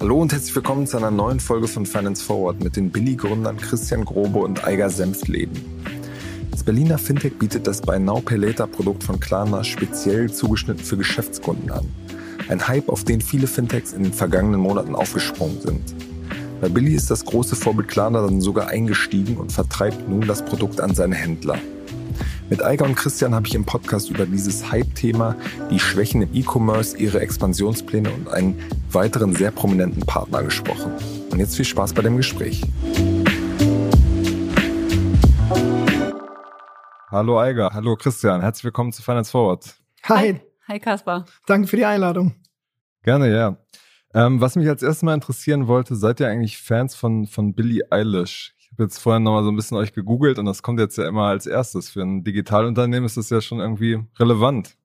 Hallo und herzlich willkommen zu einer neuen Folge von Finance Forward mit den Billy-Gründern Christian Grobe und Eiger Senftleben. Das Berliner Fintech bietet das Buy Now Pay Later Produkt von Klarna speziell zugeschnitten für Geschäftskunden an. Ein Hype, auf den viele Fintechs in den vergangenen Monaten aufgesprungen sind. Bei Billy ist das große Vorbild Klarna dann sogar eingestiegen und vertreibt nun das Produkt an seine Händler. Mit Eiger und Christian habe ich im Podcast über dieses Hype-Thema, die Schwächen im E-Commerce, ihre Expansionspläne und einen weiteren sehr prominenten Partner gesprochen. Und jetzt viel Spaß bei dem Gespräch. Hallo Eiger, hallo Christian, herzlich willkommen zu Finance Forward. Hi. Hi Kaspar. Danke für die Einladung. Gerne, ja. Ähm, was mich als erstes mal interessieren wollte, seid ihr eigentlich Fans von, von Billie Eilish? Habe jetzt vorhin nochmal so ein bisschen euch gegoogelt und das kommt jetzt ja immer als erstes. Für ein Digitalunternehmen ist das ja schon irgendwie relevant.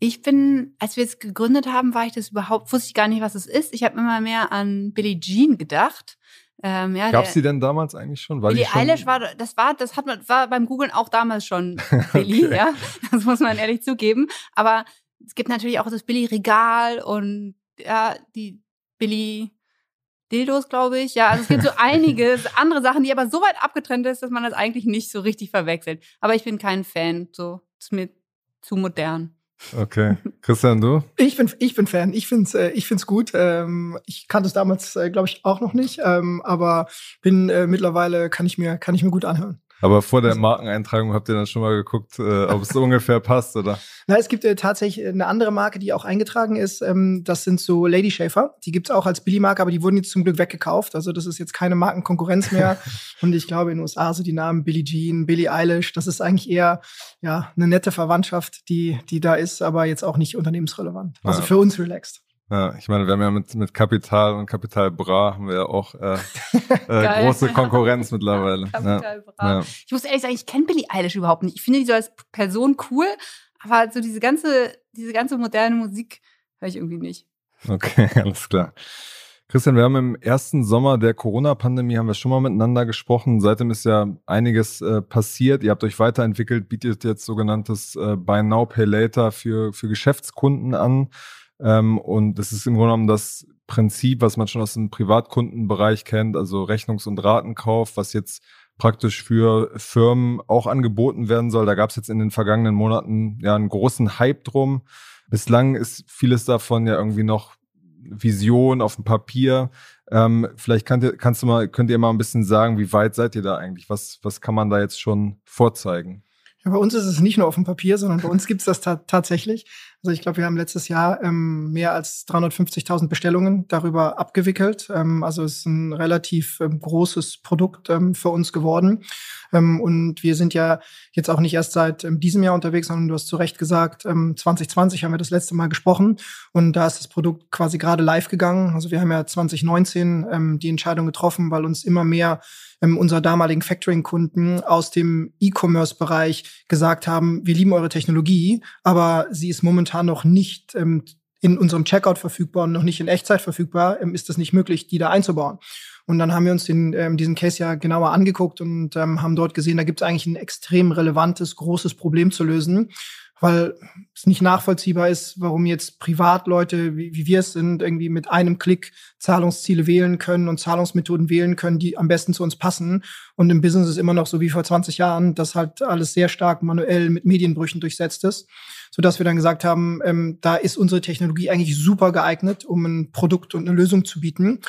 Ich bin, als wir es gegründet haben, war ich das überhaupt, wusste ich gar nicht, was es ist. Ich habe immer mehr an Billie Jean gedacht. Ähm, ja, Gab es die denn damals eigentlich schon? War Billie schon Eilish war, das war, das hat man, war beim Googlen auch damals schon Billie, okay. ja. Das muss man ehrlich zugeben. Aber es gibt natürlich auch das Billie Regal und ja, die Billie Dildos, glaube ich. Ja, also es gibt so einige andere Sachen, die aber so weit abgetrennt ist, dass man das eigentlich nicht so richtig verwechselt. Aber ich bin kein Fan. So, ist mir zu modern. Okay. Christian, du? Ich bin, ich bin Fan. Ich finde es äh, ich find's gut. Ähm, ich kannte es damals, äh, glaube ich, auch noch nicht. Ähm, aber bin äh, mittlerweile, kann ich, mir, kann ich mir gut anhören. Aber vor der Markeneintragung habt ihr dann schon mal geguckt, äh, ob es so ungefähr passt, oder? Na, es gibt äh, tatsächlich eine andere Marke, die auch eingetragen ist. Ähm, das sind so Lady Schaefer. Die gibt's auch als Billy-Marke, aber die wurden jetzt zum Glück weggekauft. Also das ist jetzt keine Markenkonkurrenz mehr. Und ich glaube, in den USA sind die Namen Billie Jean, Billie Eilish. Das ist eigentlich eher ja eine nette Verwandtschaft, die, die da ist, aber jetzt auch nicht unternehmensrelevant. Also ja. für uns relaxed. Ja, ich meine, wir haben ja mit, mit Kapital und Kapital Bra haben wir ja auch äh, äh, große Konkurrenz mittlerweile. Kapital Bra. Ja. Ich muss ehrlich sagen, ich kenne Billie Eilish überhaupt nicht. Ich finde die so als Person cool, aber so diese ganze, diese ganze moderne Musik höre ich irgendwie nicht. Okay, alles klar. Christian, wir haben im ersten Sommer der Corona-Pandemie haben wir schon mal miteinander gesprochen. Seitdem ist ja einiges äh, passiert. Ihr habt euch weiterentwickelt, bietet jetzt sogenanntes äh, Buy Now Pay Later für, für Geschäftskunden an. Ähm, und das ist im Grunde genommen das Prinzip, was man schon aus dem Privatkundenbereich kennt, also Rechnungs- und Ratenkauf, was jetzt praktisch für Firmen auch angeboten werden soll. Da gab es jetzt in den vergangenen Monaten ja einen großen Hype drum. Bislang ist vieles davon ja irgendwie noch Vision auf dem Papier. Ähm, vielleicht kann, kannst du mal, könnt ihr mal ein bisschen sagen, wie weit seid ihr da eigentlich? Was, was kann man da jetzt schon vorzeigen? Ja, bei uns ist es nicht nur auf dem Papier, sondern bei uns gibt es das ta tatsächlich. Also ich glaube, wir haben letztes Jahr ähm, mehr als 350.000 Bestellungen darüber abgewickelt. Ähm, also es ist ein relativ ähm, großes Produkt ähm, für uns geworden. Ähm, und wir sind ja jetzt auch nicht erst seit ähm, diesem Jahr unterwegs, sondern du hast zu Recht gesagt, 2020 haben wir das letzte Mal gesprochen und da ist das Produkt quasi gerade live gegangen. Also wir haben ja 2019 die Entscheidung getroffen, weil uns immer mehr ähm, unserer damaligen Factoring-Kunden aus dem E-Commerce-Bereich gesagt haben, wir lieben eure Technologie, aber sie ist momentan noch nicht ähm, in unserem Checkout verfügbar und noch nicht in Echtzeit verfügbar, ähm, ist es nicht möglich, die da einzubauen. Und dann haben wir uns den, ähm, diesen Case ja genauer angeguckt und ähm, haben dort gesehen, da gibt es eigentlich ein extrem relevantes, großes Problem zu lösen weil es nicht nachvollziehbar ist, warum jetzt Privatleute, wie, wie wir es sind, irgendwie mit einem Klick Zahlungsziele wählen können und Zahlungsmethoden wählen können, die am besten zu uns passen. Und im Business ist immer noch so wie vor 20 Jahren, dass halt alles sehr stark manuell mit Medienbrüchen durchsetzt ist, sodass wir dann gesagt haben, ähm, da ist unsere Technologie eigentlich super geeignet, um ein Produkt und eine Lösung zu bieten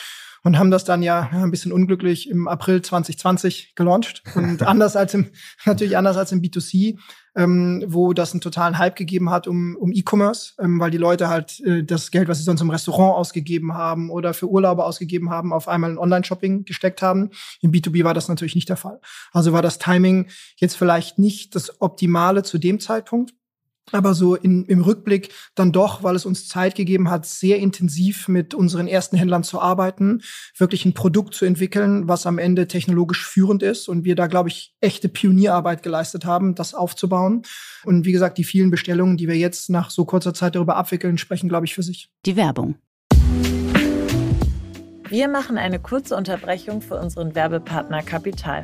und haben das dann ja, ja ein bisschen unglücklich im April 2020 gelauncht und anders als im natürlich anders als im B2C ähm, wo das einen totalen Hype gegeben hat um, um E-Commerce, ähm, weil die Leute halt äh, das Geld, was sie sonst im Restaurant ausgegeben haben oder für Urlaube ausgegeben haben, auf einmal in Online-Shopping gesteckt haben. Im B2B war das natürlich nicht der Fall. Also war das Timing jetzt vielleicht nicht das Optimale zu dem Zeitpunkt aber so in, im Rückblick dann doch, weil es uns Zeit gegeben hat, sehr intensiv mit unseren ersten Händlern zu arbeiten, wirklich ein Produkt zu entwickeln, was am Ende technologisch führend ist und wir da, glaube ich, echte Pionierarbeit geleistet haben, das aufzubauen. Und wie gesagt, die vielen Bestellungen, die wir jetzt nach so kurzer Zeit darüber abwickeln, sprechen, glaube ich, für sich. Die Werbung. Wir machen eine kurze Unterbrechung für unseren Werbepartner Kapital.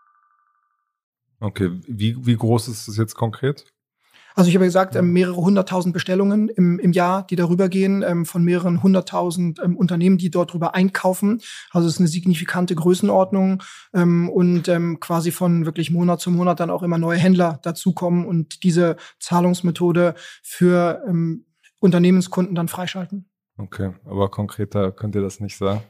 Okay, wie, wie groß ist es jetzt konkret? Also ich habe gesagt, ähm, mehrere hunderttausend Bestellungen im, im Jahr, die darüber gehen, ähm, von mehreren hunderttausend ähm, Unternehmen, die dort drüber einkaufen. Also es ist eine signifikante Größenordnung ähm, und ähm, quasi von wirklich Monat zu Monat dann auch immer neue Händler dazukommen und diese Zahlungsmethode für ähm, Unternehmenskunden dann freischalten. Okay, aber konkreter könnt ihr das nicht sagen.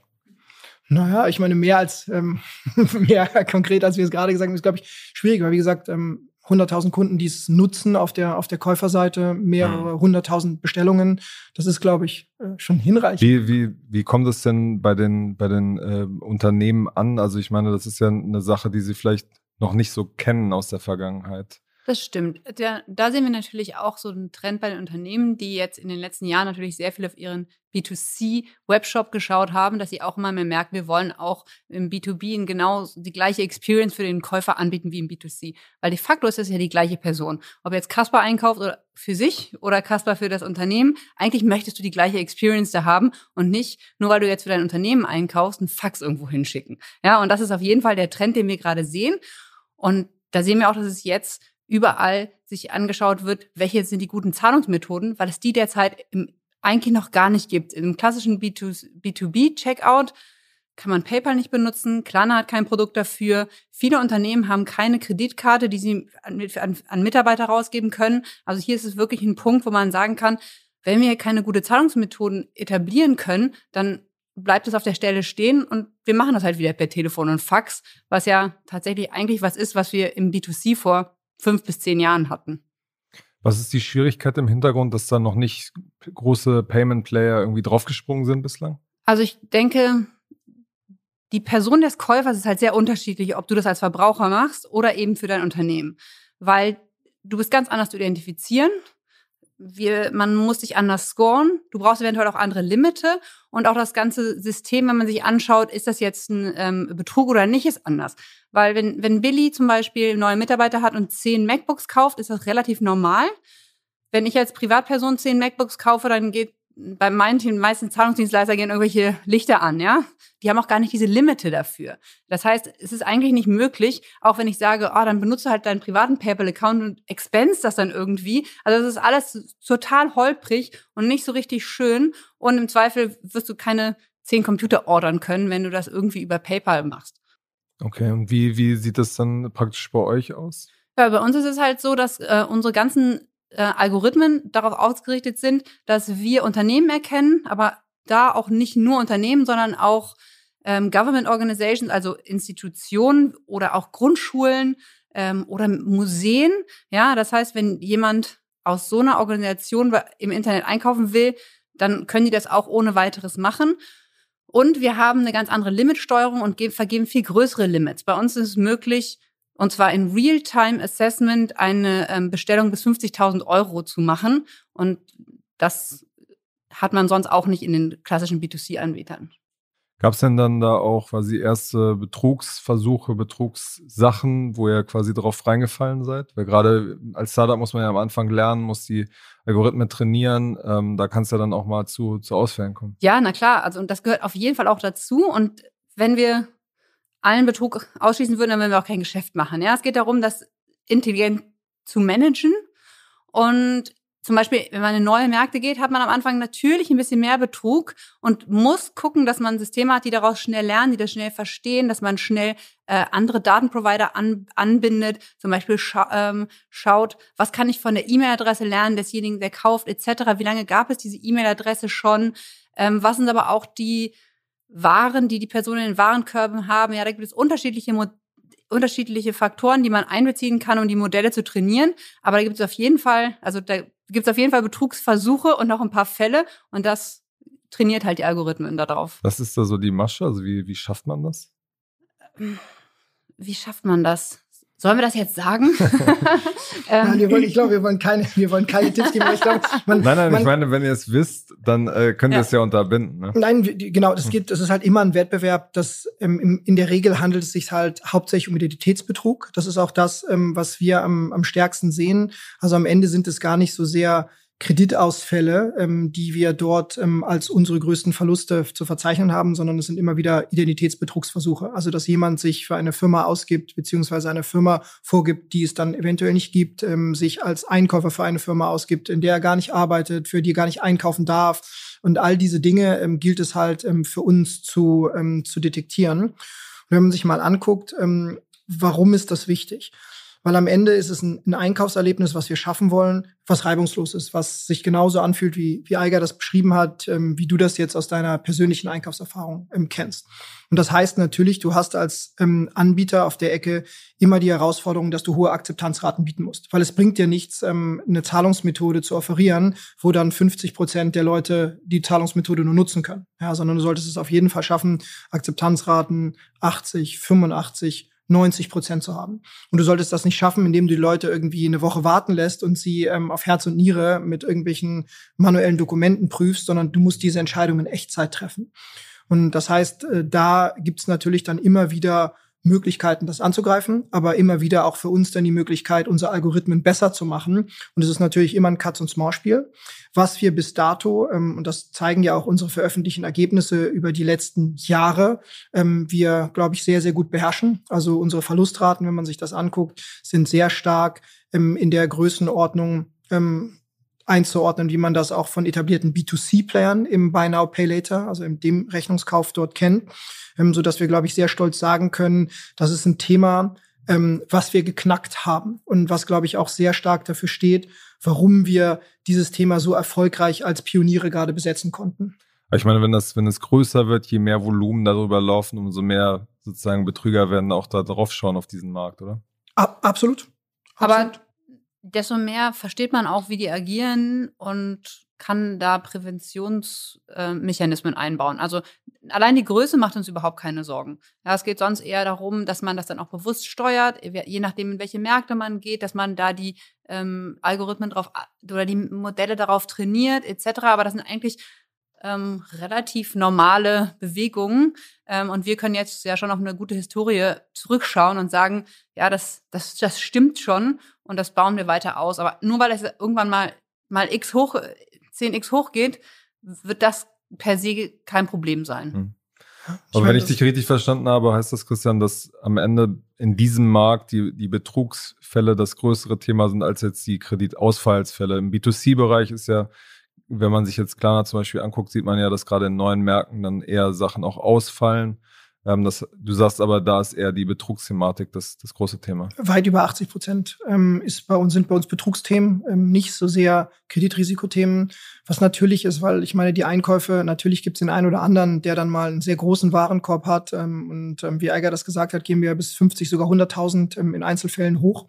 Naja, ich meine, mehr als ähm, mehr konkret, als wir es gerade gesagt haben, ist, glaube ich, schwierig, weil wie gesagt, ähm, 100.000 Kunden, die es nutzen auf der, auf der Käuferseite, mehrere mhm. hunderttausend mhm. Bestellungen. Das ist, glaube ich, äh, schon hinreichend. Wie, wie, wie kommt es denn bei den, bei den äh, Unternehmen an? Also ich meine, das ist ja eine Sache, die sie vielleicht noch nicht so kennen aus der Vergangenheit. Das stimmt. Da, da, sehen wir natürlich auch so einen Trend bei den Unternehmen, die jetzt in den letzten Jahren natürlich sehr viel auf ihren B2C-Webshop geschaut haben, dass sie auch immer mehr merken, wir wollen auch im B2B genau die gleiche Experience für den Käufer anbieten wie im B2C. Weil de facto ist es ja die gleiche Person. Ob jetzt Kasper einkauft oder für sich oder Kasper für das Unternehmen, eigentlich möchtest du die gleiche Experience da haben und nicht, nur weil du jetzt für dein Unternehmen einkaufst, einen Fax irgendwo hinschicken. Ja, und das ist auf jeden Fall der Trend, den wir gerade sehen. Und da sehen wir auch, dass es jetzt überall sich angeschaut wird, welche sind die guten Zahlungsmethoden, weil es die derzeit im, eigentlich noch gar nicht gibt. Im klassischen B2B-Checkout kann man PayPal nicht benutzen, Klarna hat kein Produkt dafür. Viele Unternehmen haben keine Kreditkarte, die sie an, an, an Mitarbeiter rausgeben können. Also hier ist es wirklich ein Punkt, wo man sagen kann, wenn wir keine gute Zahlungsmethoden etablieren können, dann bleibt es auf der Stelle stehen und wir machen das halt wieder per Telefon und Fax, was ja tatsächlich eigentlich was ist, was wir im B2C vor fünf bis zehn Jahren hatten. Was ist die Schwierigkeit im Hintergrund, dass da noch nicht große Payment-Player irgendwie draufgesprungen sind bislang? Also ich denke, die Person des Käufers ist halt sehr unterschiedlich, ob du das als Verbraucher machst oder eben für dein Unternehmen. Weil du bist ganz anders zu identifizieren wir, man muss sich anders scoren. Du brauchst eventuell auch andere Limite und auch das ganze System, wenn man sich anschaut, ist das jetzt ein ähm, Betrug oder nicht, ist anders. Weil wenn, wenn Billy zum Beispiel neue Mitarbeiter hat und zehn MacBooks kauft, ist das relativ normal. Wenn ich als Privatperson zehn MacBooks kaufe, dann geht bei meinen Team, meisten Zahlungsdienstleister gehen irgendwelche Lichter an, ja. Die haben auch gar nicht diese Limite dafür. Das heißt, es ist eigentlich nicht möglich, auch wenn ich sage, oh, dann benutze halt deinen privaten PayPal-Account und expense das dann irgendwie. Also das ist alles total holprig und nicht so richtig schön. Und im Zweifel wirst du keine zehn Computer ordern können, wenn du das irgendwie über PayPal machst. Okay, und wie, wie sieht das dann praktisch bei euch aus? Ja, bei uns ist es halt so, dass äh, unsere ganzen äh, Algorithmen darauf ausgerichtet sind, dass wir Unternehmen erkennen, aber da auch nicht nur Unternehmen, sondern auch ähm, Government Organizations, also Institutionen oder auch Grundschulen ähm, oder Museen. Ja, das heißt, wenn jemand aus so einer Organisation im Internet einkaufen will, dann können die das auch ohne weiteres machen. Und wir haben eine ganz andere Limitsteuerung und vergeben viel größere Limits. Bei uns ist es möglich, und zwar in Real-Time Assessment eine ähm, Bestellung bis 50.000 Euro zu machen. Und das hat man sonst auch nicht in den klassischen B2C-Anbietern. Gab es denn dann da auch quasi erste Betrugsversuche, Betrugssachen, wo ihr quasi drauf reingefallen seid? Weil gerade als Startup muss man ja am Anfang lernen, muss die Algorithmen trainieren. Ähm, da kann es ja dann auch mal zu, zu Ausfällen kommen. Ja, na klar. Also und das gehört auf jeden Fall auch dazu. Und wenn wir allen Betrug ausschließen würden, dann würden wir auch kein Geschäft machen. Ja, es geht darum, das intelligent zu managen. Und zum Beispiel, wenn man in neue Märkte geht, hat man am Anfang natürlich ein bisschen mehr Betrug und muss gucken, dass man Systeme hat, die daraus schnell lernen, die das schnell verstehen, dass man schnell äh, andere Datenprovider an, anbindet, zum Beispiel scha ähm, schaut, was kann ich von der E-Mail-Adresse lernen desjenigen, der kauft, etc. Wie lange gab es diese E-Mail-Adresse schon? Ähm, was sind aber auch die Waren, die die Personen in den Warenkörben haben? Ja, da gibt es unterschiedliche unterschiedliche Faktoren, die man einbeziehen kann, um die Modelle zu trainieren. Aber da gibt es auf jeden Fall, also da gibt es auf jeden Fall Betrugsversuche und noch ein paar Fälle und das trainiert halt die Algorithmen darauf. Was ist da so die Masche? Also wie, wie schafft man das? Wie schafft man das? Sollen wir das jetzt sagen? ähm, nein, wollen, ich glaube, wir wollen keine, wir wollen keine Tipps geben. Ich glaube, man, nein, nein, man, ich meine, wenn ihr es wisst, dann äh, könnt ihr ja. es ja unterbinden. Ne? Nein, genau, das geht, das ist halt immer ein Wettbewerb. Das ähm, in der Regel handelt es sich halt hauptsächlich um Identitätsbetrug. Das ist auch das, ähm, was wir am, am stärksten sehen. Also am Ende sind es gar nicht so sehr Kreditausfälle, ähm, die wir dort ähm, als unsere größten Verluste zu verzeichnen haben, sondern es sind immer wieder Identitätsbetrugsversuche. Also dass jemand sich für eine Firma ausgibt, beziehungsweise eine Firma vorgibt, die es dann eventuell nicht gibt, ähm, sich als Einkäufer für eine Firma ausgibt, in der er gar nicht arbeitet, für die er gar nicht einkaufen darf. Und all diese Dinge ähm, gilt es halt ähm, für uns zu, ähm, zu detektieren. Und wenn man sich mal anguckt, ähm, warum ist das wichtig? Weil am Ende ist es ein, ein, Einkaufserlebnis, was wir schaffen wollen, was reibungslos ist, was sich genauso anfühlt, wie, wie Eiger das beschrieben hat, ähm, wie du das jetzt aus deiner persönlichen Einkaufserfahrung ähm, kennst. Und das heißt natürlich, du hast als ähm, Anbieter auf der Ecke immer die Herausforderung, dass du hohe Akzeptanzraten bieten musst. Weil es bringt dir nichts, ähm, eine Zahlungsmethode zu offerieren, wo dann 50 Prozent der Leute die Zahlungsmethode nur nutzen können. Ja, sondern du solltest es auf jeden Fall schaffen, Akzeptanzraten 80, 85, 90 Prozent zu haben. Und du solltest das nicht schaffen, indem du die Leute irgendwie eine Woche warten lässt und sie ähm, auf Herz und Niere mit irgendwelchen manuellen Dokumenten prüfst, sondern du musst diese Entscheidungen in Echtzeit treffen. Und das heißt, äh, da gibt's natürlich dann immer wieder Möglichkeiten, das anzugreifen, aber immer wieder auch für uns dann die Möglichkeit, unsere Algorithmen besser zu machen. Und es ist natürlich immer ein Katz-und-Maus-Spiel. Was wir bis dato, ähm, und das zeigen ja auch unsere veröffentlichten Ergebnisse über die letzten Jahre, ähm, wir, glaube ich, sehr, sehr gut beherrschen. Also unsere Verlustraten, wenn man sich das anguckt, sind sehr stark ähm, in der Größenordnung ähm, einzuordnen, wie man das auch von etablierten B2C-Playern im Buy Now Pay Later, also im dem Rechnungskauf dort kennt ähm, so dass wir, glaube ich, sehr stolz sagen können, das ist ein Thema, ähm, was wir geknackt haben und was, glaube ich, auch sehr stark dafür steht, warum wir dieses Thema so erfolgreich als Pioniere gerade besetzen konnten. Ich meine, wenn das, wenn es größer wird, je mehr Volumen darüber laufen, umso mehr sozusagen Betrüger werden auch da drauf schauen auf diesen Markt, oder? Ab, absolut. Aber desto mehr versteht man auch, wie die agieren und kann da Präventionsmechanismen äh, einbauen. Also allein die Größe macht uns überhaupt keine Sorgen. Ja, es geht sonst eher darum, dass man das dann auch bewusst steuert, je nachdem, in welche Märkte man geht, dass man da die ähm, Algorithmen drauf oder die Modelle darauf trainiert, etc. Aber das sind eigentlich ähm, relativ normale Bewegungen. Ähm, und wir können jetzt ja schon auf eine gute Historie zurückschauen und sagen, ja, das, das, das stimmt schon und das bauen wir weiter aus. Aber nur weil es irgendwann mal mal x hoch 10x hochgeht, wird das per se kein Problem sein. Hm. Aber wenn ich dich richtig verstanden habe, heißt das, Christian, dass am Ende in diesem Markt die, die Betrugsfälle das größere Thema sind als jetzt die Kreditausfallsfälle. Im B2C-Bereich ist ja, wenn man sich jetzt Klarna zum Beispiel anguckt, sieht man ja, dass gerade in neuen Märkten dann eher Sachen auch ausfallen. Ähm, das, du sagst aber, da ist eher die Betrugsthematik das, das große Thema. Weit über 80 Prozent ähm, ist bei uns, sind bei uns Betrugsthemen, ähm, nicht so sehr Kreditrisikothemen, was natürlich ist, weil ich meine, die Einkäufe, natürlich gibt es den einen oder anderen, der dann mal einen sehr großen Warenkorb hat. Ähm, und ähm, wie Eiger das gesagt hat, gehen wir bis 50, sogar 100.000 ähm, in Einzelfällen hoch.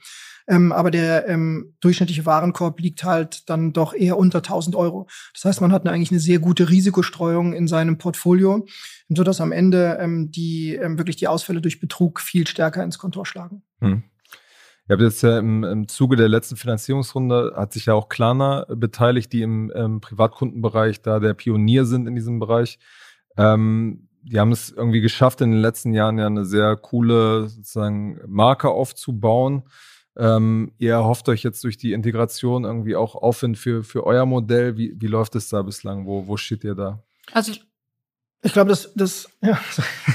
Ähm, aber der ähm, durchschnittliche Warenkorb liegt halt dann doch eher unter 1000 Euro. Das heißt, man hat eigentlich eine sehr gute Risikostreuung in seinem Portfolio, so dass am Ende ähm, die ähm, wirklich die Ausfälle durch Betrug viel stärker ins Kontor schlagen. Hm. Ihr habt jetzt ja im, im Zuge der letzten Finanzierungsrunde hat sich ja auch Klarna beteiligt, die im, im Privatkundenbereich da der Pionier sind in diesem Bereich. Ähm, die haben es irgendwie geschafft, in den letzten Jahren ja eine sehr coole sozusagen Marke aufzubauen. Ähm, ihr erhofft euch jetzt durch die Integration irgendwie auch Aufwind für, für euer Modell. Wie, wie läuft es da bislang? Wo, wo steht ihr da? Also ich glaube, das, das, ja,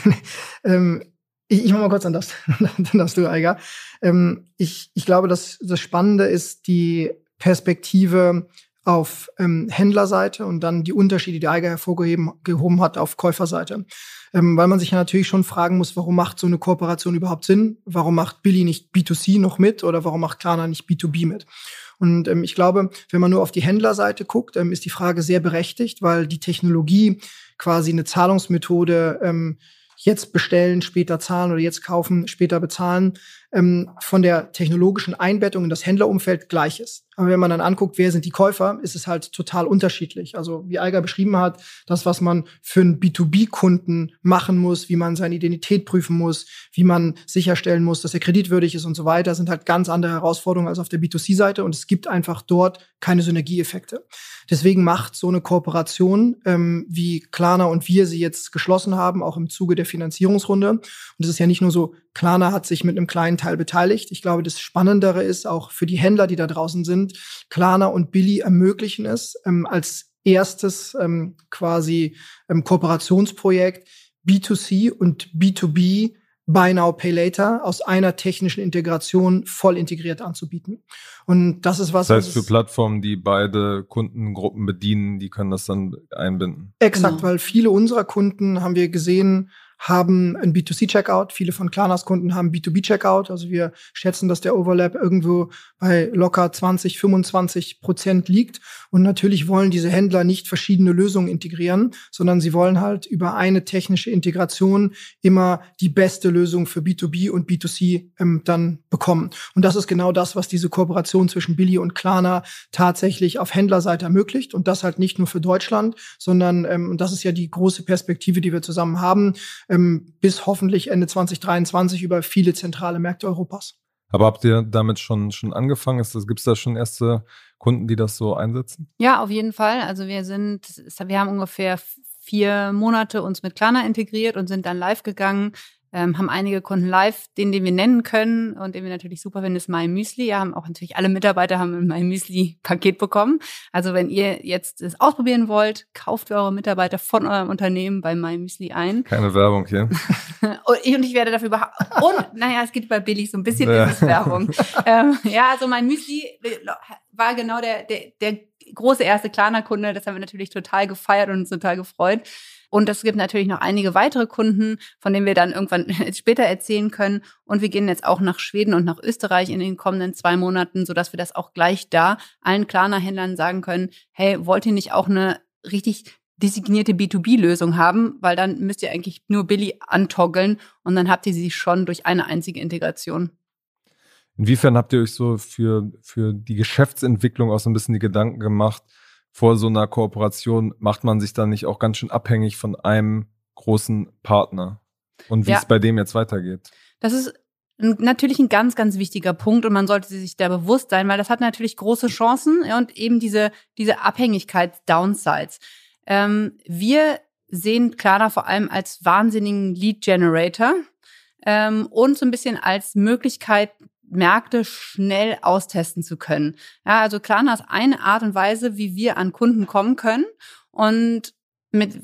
ähm, ich, ich mach mal kurz an das, dann darfst du, Eiger. Ähm, ich, ich glaube, dass das Spannende ist die Perspektive auf ähm, Händlerseite und dann die Unterschiede, die Eiger hervorgehoben hat, auf Käuferseite. Ähm, weil man sich ja natürlich schon fragen muss, warum macht so eine Kooperation überhaupt Sinn? Warum macht Billy nicht B2C noch mit oder warum macht Klarna nicht B2B mit? Und ähm, ich glaube, wenn man nur auf die Händlerseite guckt, ähm, ist die Frage sehr berechtigt, weil die Technologie quasi eine Zahlungsmethode ähm, jetzt bestellen, später zahlen oder jetzt kaufen, später bezahlen, ähm, von der technologischen Einbettung in das Händlerumfeld gleich ist. Aber wenn man dann anguckt, wer sind die Käufer, ist es halt total unterschiedlich. Also wie Eiger beschrieben hat, das, was man für einen B2B-Kunden machen muss, wie man seine Identität prüfen muss, wie man sicherstellen muss, dass er kreditwürdig ist und so weiter, sind halt ganz andere Herausforderungen als auf der B2C-Seite und es gibt einfach dort keine Synergieeffekte. Deswegen macht so eine Kooperation, ähm, wie Klarna und wir sie jetzt geschlossen haben, auch im Zuge der Finanzierungsrunde. Und es ist ja nicht nur so, Klarna hat sich mit einem kleinen Teil beteiligt. Ich glaube, das Spannendere ist auch für die Händler, die da draußen sind, Klarna und Billy ermöglichen es ähm, als erstes ähm, quasi ähm, Kooperationsprojekt B2C und B2B Buy Now, Pay Later aus einer technischen Integration voll integriert anzubieten. Und das ist was. Das heißt, für Plattformen, die beide Kundengruppen bedienen, die können das dann einbinden. Exakt, genau. weil viele unserer Kunden haben wir gesehen, haben ein B2C-Checkout. Viele von Klarnas Kunden haben B2B-Checkout. Also wir schätzen, dass der Overlap irgendwo bei locker 20, 25 Prozent liegt. Und natürlich wollen diese Händler nicht verschiedene Lösungen integrieren, sondern sie wollen halt über eine technische Integration immer die beste Lösung für B2B und B2C ähm, dann bekommen. Und das ist genau das, was diese Kooperation zwischen Billy und Klarna tatsächlich auf Händlerseite ermöglicht. Und das halt nicht nur für Deutschland, sondern, ähm, das ist ja die große Perspektive, die wir zusammen haben, ähm, bis hoffentlich Ende 2023 über viele zentrale Märkte Europas. Aber habt ihr damit schon, schon angefangen? Gibt es da schon erste Kunden, die das so einsetzen? Ja, auf jeden Fall. Also wir sind, wir haben ungefähr vier Monate uns mit Klarna integriert und sind dann live gegangen ähm, haben einige Kunden live, den, den wir nennen können und den wir natürlich super finden, ist My Müsli. Ja, haben auch natürlich alle Mitarbeiter haben ein My Müsli Paket bekommen. Also wenn ihr jetzt es ausprobieren wollt, kauft eure Mitarbeiter von eurem Unternehmen bei My Müsli ein. Keine Werbung hier. und, ich, und ich werde dafür überhaupt, und naja, es geht bei Billy so ein bisschen ja. Werbung. ähm, ja, also My Müsli äh, war genau der, der, der große erste Klarna-Kunde. Das haben wir natürlich total gefeiert und uns total gefreut. Und es gibt natürlich noch einige weitere Kunden, von denen wir dann irgendwann später erzählen können. Und wir gehen jetzt auch nach Schweden und nach Österreich in den kommenden zwei Monaten, sodass wir das auch gleich da allen Klarna-Händlern sagen können, hey, wollt ihr nicht auch eine richtig designierte B2B-Lösung haben, weil dann müsst ihr eigentlich nur Billy antoggeln und dann habt ihr sie schon durch eine einzige Integration. Inwiefern habt ihr euch so für, für die Geschäftsentwicklung auch so ein bisschen die Gedanken gemacht, vor so einer Kooperation macht man sich dann nicht auch ganz schön abhängig von einem großen Partner und wie ja. es bei dem jetzt weitergeht. Das ist natürlich ein ganz, ganz wichtiger Punkt und man sollte sich da bewusst sein, weil das hat natürlich große Chancen und eben diese, diese Abhängigkeits-Downsides. Ähm, wir sehen Klarna vor allem als wahnsinnigen Lead-Generator ähm, und so ein bisschen als Möglichkeit, Märkte schnell austesten zu können. Ja, also Klarna ist eine Art und Weise, wie wir an Kunden kommen können und mit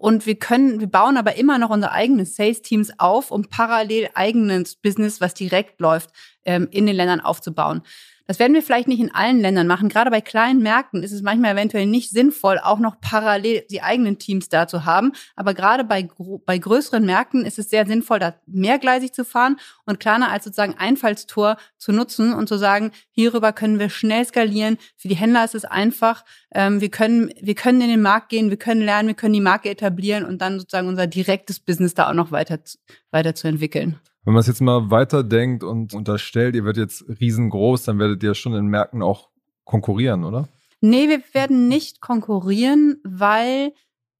und wir können, wir bauen aber immer noch unsere eigenen Sales-Teams auf, um parallel eigenes Business, was direkt läuft, ähm, in den Ländern aufzubauen. Das werden wir vielleicht nicht in allen Ländern machen. Gerade bei kleinen Märkten ist es manchmal eventuell nicht sinnvoll, auch noch parallel die eigenen Teams da zu haben. Aber gerade bei, bei größeren Märkten ist es sehr sinnvoll, da mehrgleisig zu fahren und Klarna als sozusagen Einfallstor zu nutzen und zu sagen, hierüber können wir schnell skalieren. Für die Händler ist es einfach. Ähm, wir können, wir können in den Markt gehen, wir können lernen, wir können die Marke etablieren und dann sozusagen unser direktes Business da auch noch weiter, weiter zu entwickeln. Wenn man es jetzt mal weiterdenkt und unterstellt, ihr werdet jetzt riesengroß, dann werdet ihr schon in Märkten auch konkurrieren, oder? Nee, wir werden nicht konkurrieren, weil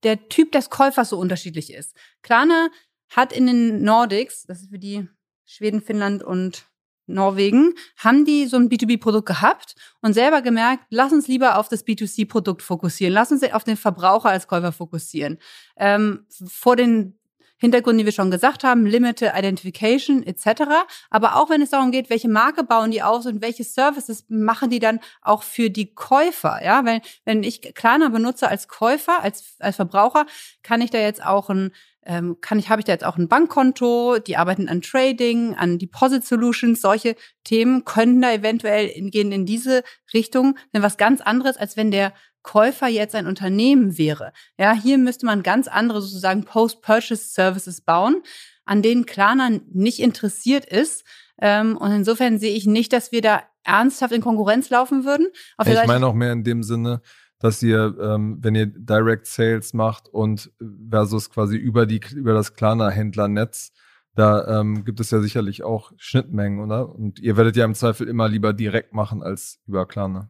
der Typ des Käufers so unterschiedlich ist. Klarna hat in den Nordics, das ist für die Schweden, Finnland und Norwegen, haben die so ein B2B-Produkt gehabt und selber gemerkt, lass uns lieber auf das B2C-Produkt fokussieren, lass uns auf den Verbraucher als Käufer fokussieren. Ähm, vor den Hintergrund, die wir schon gesagt haben, Limited Identification etc. Aber auch wenn es darum geht, welche Marke bauen die aus und welche Services machen die dann auch für die Käufer. Ja, wenn, wenn ich Klarna benutze als Käufer, als, als Verbraucher, kann ich da jetzt auch ein ähm, kann ich, habe ich da jetzt auch ein Bankkonto, die arbeiten an Trading, an Deposit Solutions, solche Themen können da eventuell in, gehen in diese Richtung, denn was ganz anderes, als wenn der Käufer jetzt ein Unternehmen wäre. Ja, hier müsste man ganz andere sozusagen Post-Purchase Services bauen, an denen Klarna nicht interessiert ist. Ähm, und insofern sehe ich nicht, dass wir da ernsthaft in Konkurrenz laufen würden. Auf ich meine auch mehr in dem Sinne, dass ihr, ähm, wenn ihr Direct Sales macht und versus quasi über die über das Klarna-Händlernetz, da ähm, gibt es ja sicherlich auch Schnittmengen, oder? Und ihr werdet ja im Zweifel immer lieber direkt machen als über Klarna.